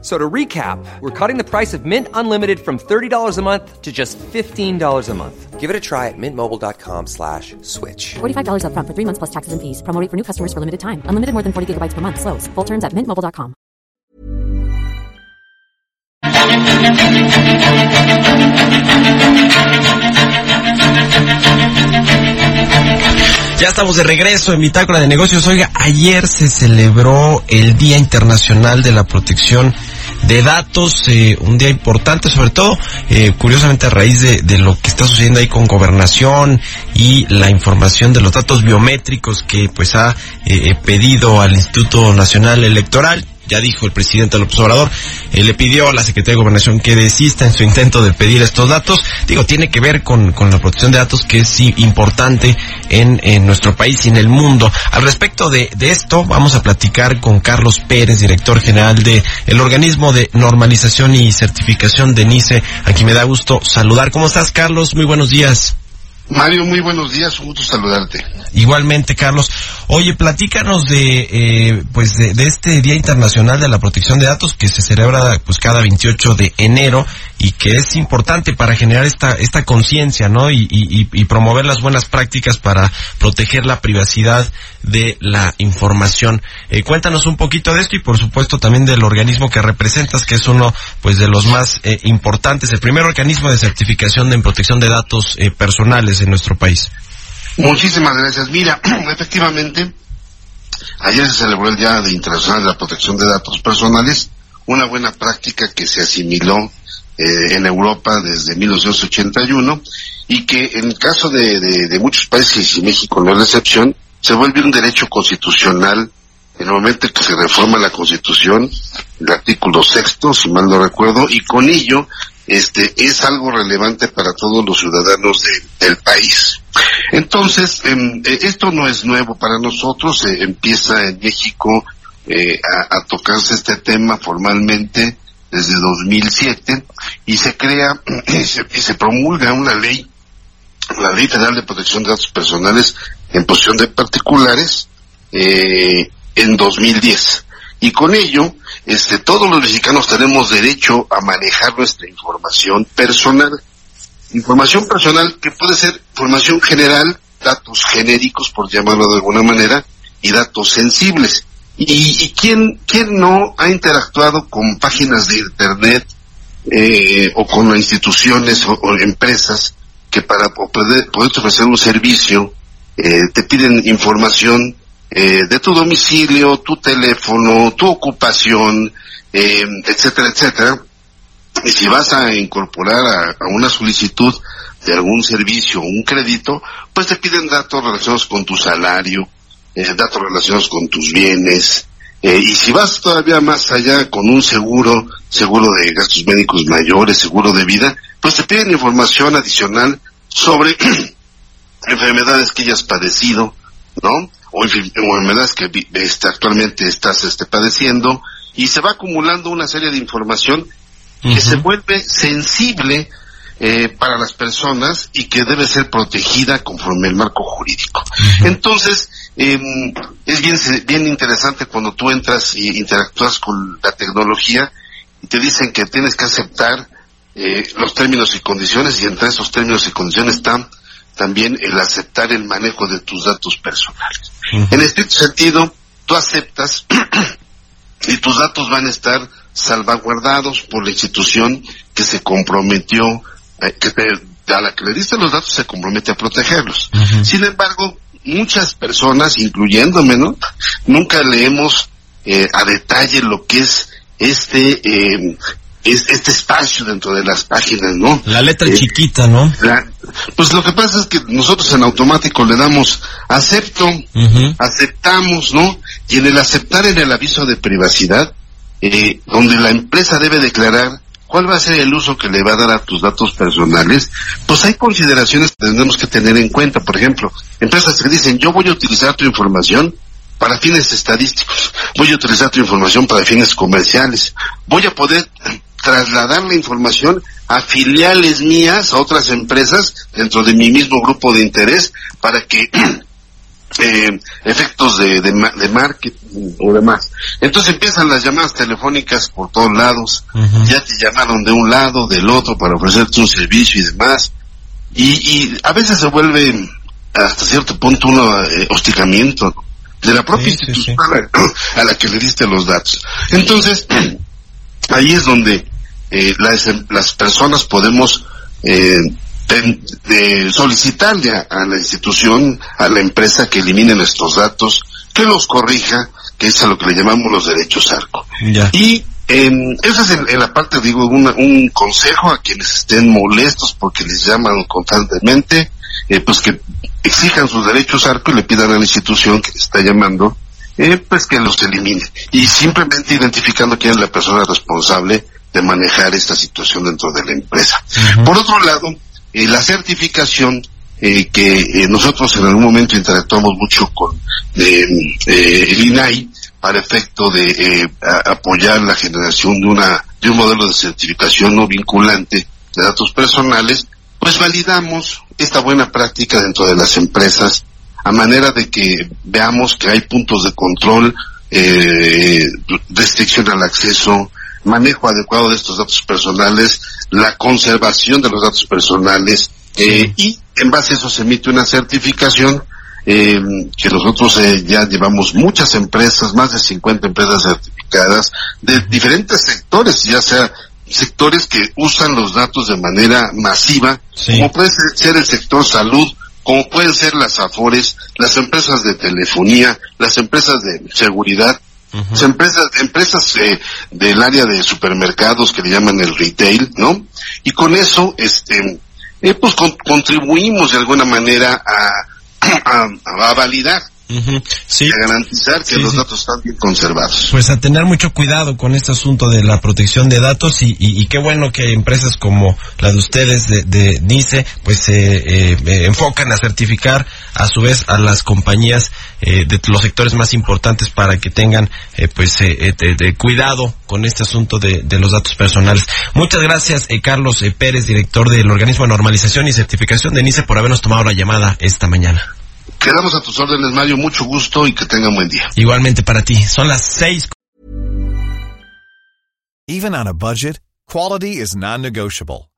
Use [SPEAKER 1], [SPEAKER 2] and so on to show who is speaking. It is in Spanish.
[SPEAKER 1] So to recap, we're cutting the price of Mint Unlimited from $30 a month to just $15 a month.
[SPEAKER 2] Give it a try at mintmobile.com slash switch.
[SPEAKER 3] $45 upfront for three months plus taxes and fees. Promo rate for new customers for limited time. Unlimited more than 40 gigabytes per month. Slows. Full terms at mintmobile.com.
[SPEAKER 4] Ya estamos de regreso en Bitácora de Negocios. Oiga, ayer se celebró el Día Internacional de la Protección de Datos, eh, un día importante, sobre todo, eh, curiosamente a raíz de, de, lo que está sucediendo ahí con gobernación y la información de los datos biométricos que pues ha eh, pedido al Instituto Nacional Electoral ya dijo el presidente López Obrador, le pidió a la Secretaría de Gobernación que desista en su intento de pedir estos datos. Digo, tiene que ver con, con la protección de datos que es importante en, en, nuestro país y en el mundo. Al respecto de, de, esto, vamos a platicar con Carlos Pérez, director general de el organismo de normalización y certificación de NICE, a quien me da gusto saludar. ¿Cómo estás, Carlos? Muy buenos días.
[SPEAKER 5] Mario, muy buenos días, un gusto saludarte.
[SPEAKER 4] Igualmente, Carlos. Oye, platícanos de, eh, pues de, de, este Día Internacional de la Protección de Datos que se celebra pues cada 28 de enero y que es importante para generar esta esta conciencia, ¿no? Y, y, y, promover las buenas prácticas para proteger la privacidad de la información. Eh, cuéntanos un poquito de esto y por supuesto también del organismo que representas, que es uno pues de los más eh, importantes, el primer organismo de certificación de protección de datos eh, personales en nuestro país.
[SPEAKER 5] Muchísimas gracias. Mira, efectivamente, ayer se celebró el Día de Internacional de la Protección de Datos Personales, una buena práctica que se asimiló eh, en Europa desde 1981 y que en el caso de, muchos países y México no es la excepción, se vuelve un derecho constitucional en el momento que se reforma la Constitución, el artículo sexto, si mal no recuerdo, y con ello este es algo relevante para todos los ciudadanos de, del país. Entonces, eh, esto no es nuevo para nosotros, eh, empieza en México eh, a, tocarse este tema formalmente desde 2007 y se crea y se, y se promulga una ley, la Ley Federal de Protección de Datos Personales en posesión de particulares en 2010. Y con ello, este, todos los mexicanos tenemos derecho a manejar nuestra información personal. Información personal que puede ser información general, datos genéricos, por llamarlo de alguna manera, y datos sensibles. ¿Y, y quién, quién no ha interactuado con páginas de Internet eh, o con instituciones o, empresas que para poder, poder ofrecer un servicio eh, te piden información eh, de tu domicilio, tu teléfono, tu ocupación, eh, etcétera, etcétera. Y si vas a incorporar a, a, una solicitud de algún servicio o un crédito, pues te piden datos relacionados con tu salario, eh, datos relacionados con tus bienes. Eh, y si vas todavía más allá con un seguro, seguro de gastos médicos mayores, seguro de vida, pues te piden información adicional sobre enfermedades que hayas padecido, ¿no? o enfermedades que este, actualmente estás este, padeciendo y se va acumulando una serie de información que uh -huh. se vuelve sensible eh, para las personas y que debe ser protegida conforme el marco jurídico. Uh -huh. Entonces, eh, es bien, bien interesante cuando tú entras y interactúas con la tecnología y te dicen que tienes que aceptar eh, los términos y condiciones y entre esos términos y condiciones están también el aceptar el manejo de tus datos personales. Uh -huh. En este sentido, tú aceptas y tus datos van a estar salvaguardados por la institución que se comprometió, eh, que te, a la que le diste los datos se compromete a protegerlos. Uh -huh. Sin embargo, muchas personas, incluyéndome, ¿no? Nunca leemos eh, a detalle lo que es este eh, es, este espacio dentro de las páginas, ¿no?
[SPEAKER 4] La letra eh, chiquita, ¿no?
[SPEAKER 5] La, pues lo que pasa es que nosotros en automático le damos acepto, uh -huh. aceptamos, ¿no? Y en el aceptar en el aviso de privacidad, eh, donde la empresa debe declarar cuál va a ser el uso que le va a dar a tus datos personales, pues hay consideraciones que tenemos que tener en cuenta. Por ejemplo, empresas que dicen, yo voy a utilizar tu información para fines estadísticos, voy a utilizar tu información para fines comerciales, voy a poder trasladar la información a filiales mías, a otras empresas dentro de mi mismo grupo de interés para que eh, efectos de, de, de, marketing o demás. Entonces empiezan las llamadas telefónicas por todos lados, uh -huh. ya te llamaron de un lado, del otro para ofrecerte un servicio y demás. Y, y a veces se vuelve hasta cierto punto un eh, hostigamiento de la propia sí, institución sí, sí. A, la que le diste los datos. Entonces, ahí es donde eh, las, las personas podemos eh, de, de solicitarle a, a, la institución, a la empresa que elimine nuestros datos, que los corrija, que es a lo que le llamamos los derechos ARCO.
[SPEAKER 4] Ya.
[SPEAKER 5] Y eh, esa es en, en, la parte, digo, una, un consejo a quienes estén molestos porque les llaman constantemente, eh, pues que exijan sus derechos ARCO y le pidan a la institución que les está llamando, eh, pues que los elimine. Y simplemente identificando quién es la persona responsable de manejar esta situación dentro de la empresa. Uh -huh. Por otro lado, eh, la certificación eh, que eh, nosotros en algún momento interactuamos mucho con el INAI para efecto de apoyar la generación de una de un modelo de certificación no vinculante de datos personales, pues validamos esta buena práctica dentro de las empresas a manera de que veamos que hay puntos de control, restricción al acceso, manejo adecuado de estos datos personales, la conservación de los datos personales, eh, y en base a eso se emite una certificación eh, que nosotros eh, ya llevamos muchas empresas, más de 50 empresas certificadas de diferentes sectores, ya sea sectores que usan los datos de manera masiva, sí. como puede ser el sector salud, como pueden ser las AFORES, las empresas de telefonía, las empresas de seguridad, Uh -huh. empresas empresas eh, del área de supermercados que le llaman el retail no y con eso este eh, pues con, contribuimos de alguna manera a, a, a validar
[SPEAKER 4] Uh -huh. sí.
[SPEAKER 5] a garantizar que sí, los sí. datos están bien conservados.
[SPEAKER 4] Pues a tener mucho cuidado con este asunto de la protección de datos y, y, y qué bueno que empresas como la de ustedes de, de NICE pues se eh, eh, enfocan a certificar a su vez a las compañías eh, de los sectores más importantes para que tengan eh, pues eh, de, de cuidado con este asunto de, de, los datos personales. Muchas gracias eh, Carlos Pérez, director del organismo de normalización y certificación de NICE por habernos tomado la llamada esta mañana.
[SPEAKER 5] Quedamos a tus órdenes, Mario. Mucho gusto y que tengan buen día.
[SPEAKER 4] Igualmente para ti. Son las seis.
[SPEAKER 6] Even on a budget, quality is non-negotiable.